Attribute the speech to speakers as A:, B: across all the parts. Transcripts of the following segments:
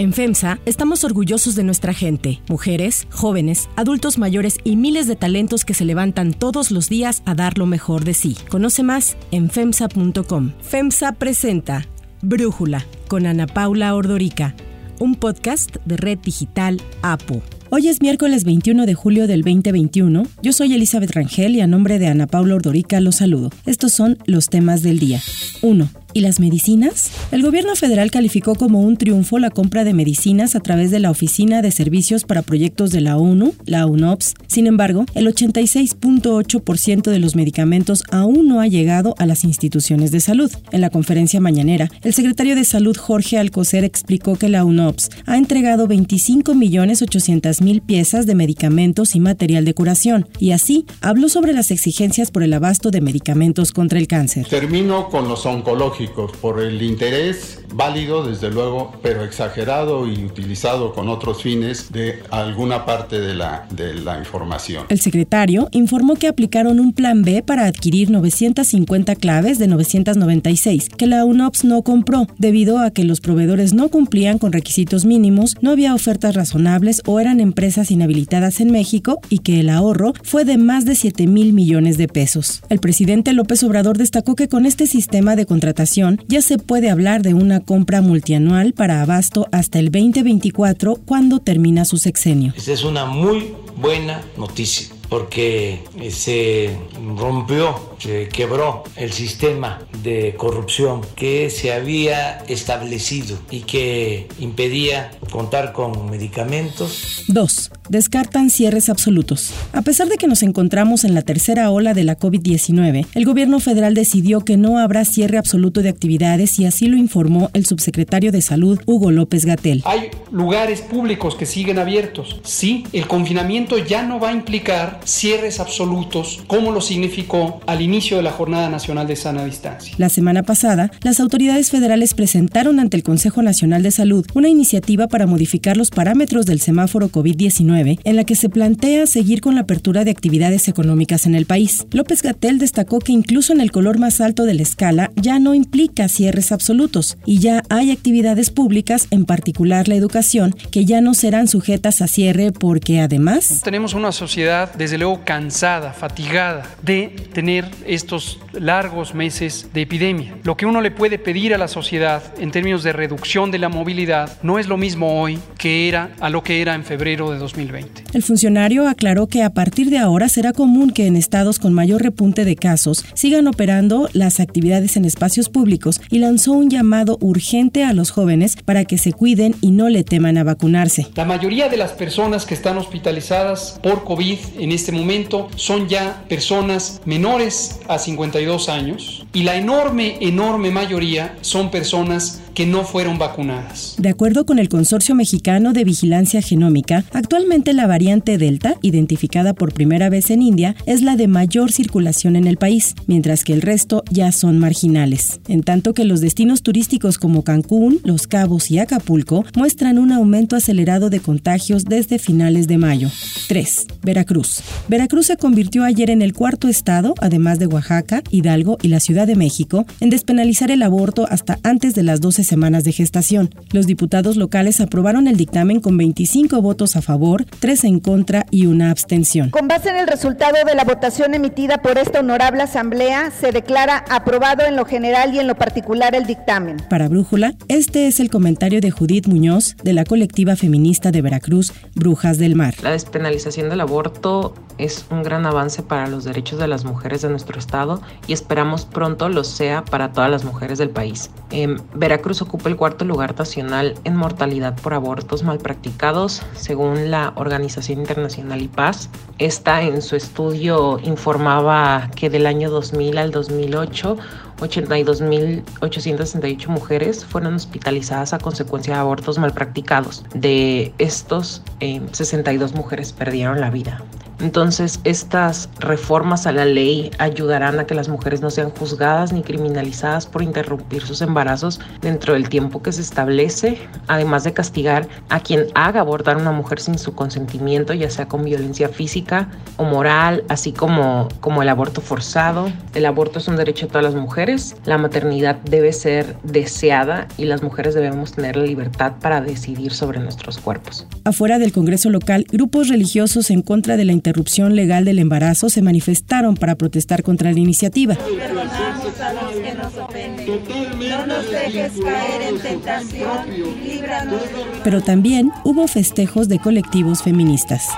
A: En FEMSA estamos orgullosos de nuestra gente, mujeres, jóvenes, adultos mayores y miles de talentos que se levantan todos los días a dar lo mejor de sí. Conoce más en FEMSA.com. FEMSA presenta Brújula con Ana Paula Ordorica, un podcast de Red Digital APO. Hoy es miércoles 21 de julio del 2021. Yo soy Elizabeth Rangel y a nombre de Ana Paula Ordorica los saludo. Estos son los temas del día. 1. ¿Y las medicinas? El gobierno federal calificó como un triunfo la compra de medicinas a través de la Oficina de Servicios para Proyectos de la ONU, la UNOPS. Sin embargo, el 86.8% de los medicamentos aún no ha llegado a las instituciones de salud. En la conferencia mañanera, el secretario de Salud Jorge Alcocer explicó que la UNOPS ha entregado 25.800.000 piezas de medicamentos y material de curación, y así habló sobre las exigencias por el abasto de medicamentos contra el cáncer.
B: Termino con los oncológicos por el interés válido, desde luego, pero exagerado y utilizado con otros fines de alguna parte de la, de la información.
A: El secretario informó que aplicaron un plan B para adquirir 950 claves de 996 que la UNOPS no compró debido a que los proveedores no cumplían con requisitos mínimos, no había ofertas razonables o eran empresas inhabilitadas en México y que el ahorro fue de más de 7 mil millones de pesos. El presidente López Obrador destacó que con este sistema de contratación ya se puede hablar de una compra multianual para abasto hasta el 2024 cuando termina su sexenio.
C: Esta es una muy buena noticia porque eh, se rompió, se quebró el sistema de corrupción que se había establecido y que impedía contar con medicamentos.
A: 2. Descartan cierres absolutos. A pesar de que nos encontramos en la tercera ola de la COVID-19, el gobierno federal decidió que no habrá cierre absoluto de actividades y así lo informó el subsecretario de Salud, Hugo López Gatel.
D: Hay lugares públicos que siguen abiertos. Sí, el confinamiento ya no va a implicar cierres absolutos como lo significó al inicio de la Jornada Nacional de Sana Distancia.
A: La semana pasada, las autoridades federales presentaron ante el Consejo Nacional de Salud una iniciativa para modificar los parámetros del semáforo COVID-19 en la que se plantea seguir con la apertura de actividades económicas en el país. López Gatel destacó que incluso en el color más alto de la escala ya no implica cierres absolutos y ya hay actividades públicas, en particular la educación, que ya no serán sujetas a cierre porque además
D: tenemos una sociedad desde luego cansada, fatigada de tener estos largos meses de epidemia. Lo que uno le puede pedir a la sociedad en términos de reducción de la movilidad no es lo mismo hoy que era a lo que era en febrero de 2020.
A: El funcionario aclaró que a partir de ahora será común que en estados con mayor repunte de casos sigan operando las actividades en espacios públicos y lanzó un llamado urgente a los jóvenes para que se cuiden y no le teman a vacunarse.
D: La mayoría de las personas que están hospitalizadas por COVID en este momento son ya personas menores a 52 años y la enorme, enorme mayoría son personas que no fueron vacunadas.
A: De acuerdo con el Consorcio Mexicano de Vigilancia Genómica, actualmente la variante Delta, identificada por primera vez en India, es la de mayor circulación en el país, mientras que el resto ya son marginales. En tanto que los destinos turísticos como Cancún, Los Cabos y Acapulco muestran un aumento acelerado de contagios desde finales de mayo. 3. Veracruz. Veracruz se convirtió ayer en el cuarto estado, además de Oaxaca, Hidalgo y la Ciudad de México, en despenalizar el aborto hasta antes de las 12 semanas de gestación. Los diputados locales aprobaron el dictamen con 25 votos a favor, 3 en contra y una abstención.
E: Con base en el resultado de la votación emitida por esta honorable asamblea, se declara aprobado en lo general y en lo particular el dictamen.
A: Para Brújula, este es el comentario de Judith Muñoz, de la colectiva feminista de Veracruz, Brujas del Mar.
F: La despenalización del aborto es un gran avance para los derechos de las mujeres de nuestro estado y esperamos pronto lo sea para todas las mujeres del país. En Veracruz ocupa el cuarto lugar nacional en mortalidad por abortos mal practicados, según la Organización Internacional IPAS. Esta en su estudio informaba que del año 2000 al 2008, 82.868 mujeres fueron hospitalizadas a consecuencia de abortos mal practicados. De estos, 62 eh, mujeres perdieron la vida. Entonces, estas reformas a la ley ayudarán a que las mujeres no sean juzgadas ni criminalizadas por interrumpir sus embarazos dentro del tiempo que se establece, además de castigar a quien haga abortar a una mujer sin su consentimiento, ya sea con violencia física o moral, así como, como el aborto forzado. El aborto es un derecho de todas las mujeres, la maternidad debe ser deseada y las mujeres debemos tener la libertad para decidir sobre nuestros cuerpos.
A: Afuera del Congreso local, grupos religiosos en contra de la interrupción legal del embarazo se manifestaron para protestar contra la iniciativa. Pero también hubo festejos de colectivos feministas.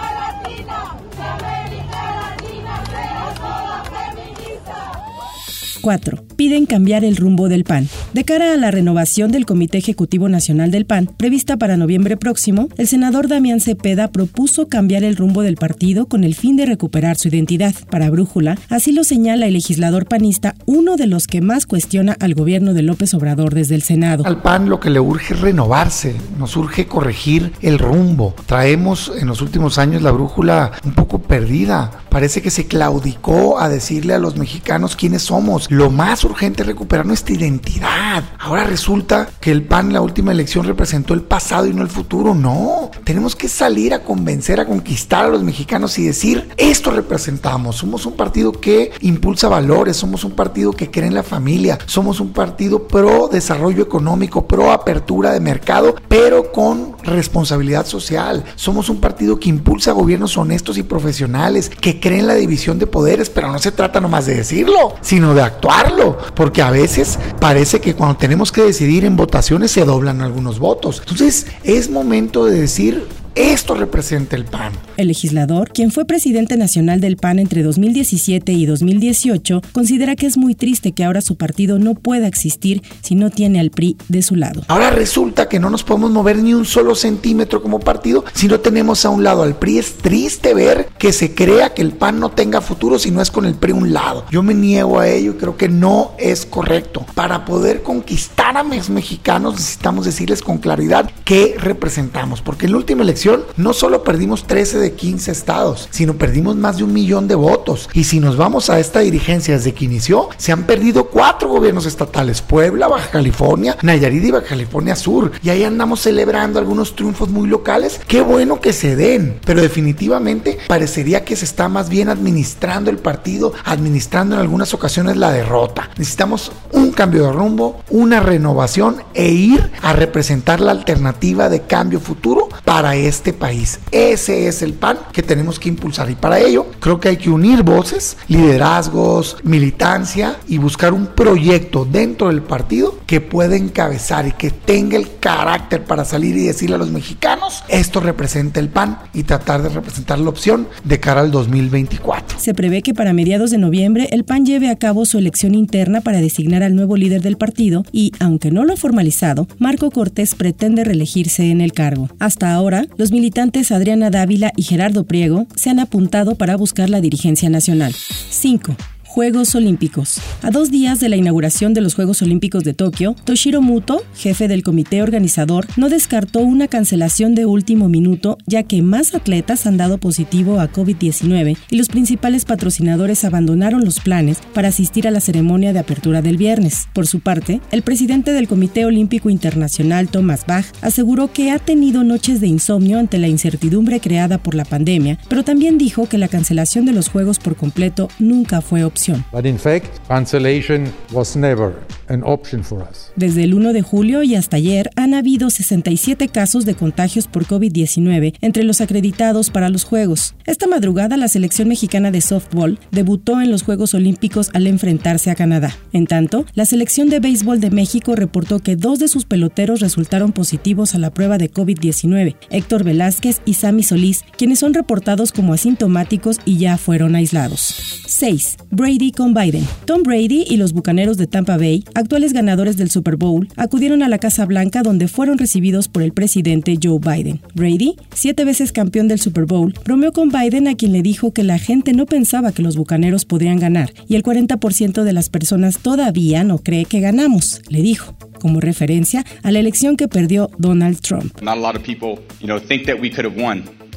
A: 4. Piden cambiar el rumbo del PAN. De cara a la renovación del Comité Ejecutivo Nacional del PAN, prevista para noviembre próximo, el senador Damián Cepeda propuso cambiar el rumbo del partido con el fin de recuperar su identidad. Para Brújula, así lo señala el legislador panista, uno de los que más cuestiona al gobierno de López Obrador desde el Senado.
G: Al PAN lo que le urge es renovarse, nos urge corregir el rumbo. Traemos en los últimos años la brújula un poco perdida. Parece que se claudicó a decirle a los mexicanos quiénes somos lo más urgente recuperar nuestra identidad. Ahora resulta que el PAN en la última elección representó el pasado y no el futuro. No, tenemos que salir a convencer, a conquistar a los mexicanos y decir, esto representamos. Somos un partido que impulsa valores, somos un partido que cree en la familia, somos un partido pro desarrollo económico, pro apertura de mercado, pero con responsabilidad social. Somos un partido que impulsa gobiernos honestos y profesionales, que creen en la división de poderes, pero no se trata nomás de decirlo, sino de actuar actuarlo, porque a veces parece que cuando tenemos que decidir en votaciones se doblan algunos votos. Entonces es momento de decir, esto representa el PAN.
A: El legislador, quien fue presidente nacional del PAN entre 2017 y 2018, considera que es muy triste que ahora su partido no pueda existir si no tiene al PRI de su lado.
G: Ahora resulta que no nos podemos mover ni un solo centímetro como partido si no tenemos a un lado al PRI. Es triste ver que se crea que el PAN no tenga futuro si no es con el PRI un lado. Yo me niego a ello y creo que no es correcto. Para poder conquistar a los mexicanos necesitamos decirles con claridad qué representamos, porque en la última elección no solo perdimos 13 de 15 estados, sino perdimos más de un millón de votos. Y si nos vamos a esta dirigencia desde que inició, se han perdido cuatro gobiernos estatales, Puebla, Baja California, Nayarit y Baja California Sur. Y ahí andamos celebrando algunos triunfos muy locales. Qué bueno que se den, pero definitivamente parecería que se está más bien administrando el partido, administrando en algunas ocasiones la derrota. Necesitamos un cambio de rumbo, una renovación e ir a representar la alternativa de cambio futuro para este país. Ese es el pan que tenemos que impulsar y para ello creo que hay que unir voces, liderazgos, militancia y buscar un proyecto dentro del partido que pueda encabezar y que tenga el carácter para salir y decirle a los mexicanos, esto representa el PAN y tratar de representar la opción de cara al 2024.
A: Se prevé que para mediados de noviembre el PAN lleve a cabo su elección interna para designar al nuevo líder del partido y, aunque no lo ha formalizado, Marco Cortés pretende reelegirse en el cargo. Hasta ahora, los militantes Adriana Dávila y Gerardo Priego se han apuntado para buscar la dirigencia nacional. 5. Juegos Olímpicos. A dos días de la inauguración de los Juegos Olímpicos de Tokio, Toshiro Muto, jefe del comité organizador, no descartó una cancelación de último minuto, ya que más atletas han dado positivo a COVID-19 y los principales patrocinadores abandonaron los planes para asistir a la ceremonia de apertura del viernes. Por su parte, el presidente del Comité Olímpico Internacional, Thomas Bach, aseguró que ha tenido noches de insomnio ante la incertidumbre creada por la pandemia, pero también dijo que la cancelación de los Juegos por completo nunca fue opción
H: But in fact, cancellation was never an option for us.
A: Desde el 1 de julio y hasta ayer han habido 67 casos de contagios por COVID-19 entre los acreditados para los Juegos. Esta madrugada la selección mexicana de softball debutó en los Juegos Olímpicos al enfrentarse a Canadá. En tanto, la selección de béisbol de México reportó que dos de sus peloteros resultaron positivos a la prueba de COVID-19, Héctor Velázquez y Sammy Solís, quienes son reportados como asintomáticos y ya fueron aislados. 6. Brady con Biden. Tom Brady y los Bucaneros de Tampa Bay, actuales ganadores del Super Bowl, acudieron a la Casa Blanca donde fueron recibidos por el presidente Joe Biden. Brady, siete veces campeón del Super Bowl, bromeó con Biden a quien le dijo que la gente no pensaba que los Bucaneros podrían ganar y el 40% de las personas todavía no cree que ganamos, le dijo como referencia a la elección que perdió Donald Trump.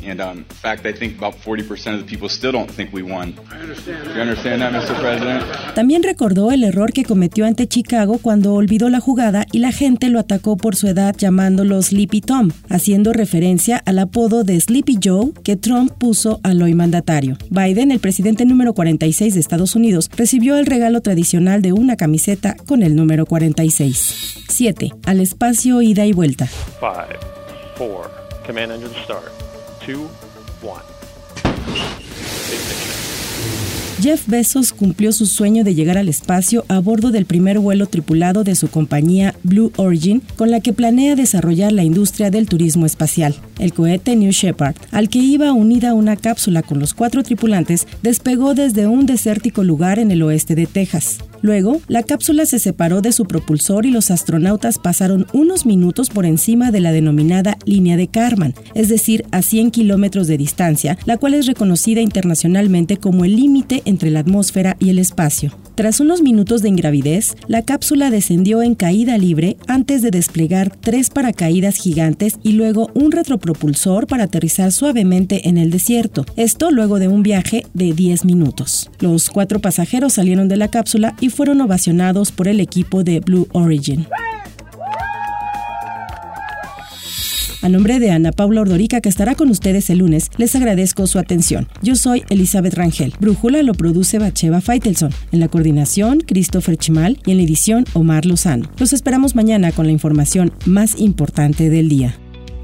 I: And um, in fact, I think about 40% of the people still don't think we won. I understand that. You understand that, Mr. President?
A: También recordó el error que cometió ante Chicago cuando olvidó la jugada y la gente lo atacó por su edad llamándolo Sleepy Tom, haciendo referencia al apodo de Sleepy Joe que Trump puso al hoy mandatario. Biden, el presidente número 46 de Estados Unidos, recibió el regalo tradicional de una camiseta con el número 46. 7. Al espacio ida y vuelta.
J: 5, 4, command engine start. 2, 1.
A: Jeff Bezos cumplió su sueño de llegar al espacio a bordo del primer vuelo tripulado de su compañía Blue Origin, con la que planea desarrollar la industria del turismo espacial. El cohete New Shepard, al que iba unida una cápsula con los cuatro tripulantes, despegó desde un desértico lugar en el oeste de Texas. Luego, la cápsula se separó de su propulsor y los astronautas pasaron unos minutos por encima de la denominada línea de Karman, es decir, a 100 kilómetros de distancia, la cual es reconocida internacionalmente como el límite entre la atmósfera y el espacio. Tras unos minutos de ingravidez, la cápsula descendió en caída libre antes de desplegar tres paracaídas gigantes y luego un retropropulsor para aterrizar suavemente en el desierto. Esto luego de un viaje de 10 minutos. Los cuatro pasajeros salieron de la cápsula y fueron ovacionados por el equipo de Blue Origin. A nombre de Ana Paula Ordorica, que estará con ustedes el lunes, les agradezco su atención. Yo soy Elizabeth Rangel. Brújula lo produce Bacheva Feitelson. En la coordinación, Christopher Chimal y en la edición, Omar Lozano. Los esperamos mañana con la información más importante del día.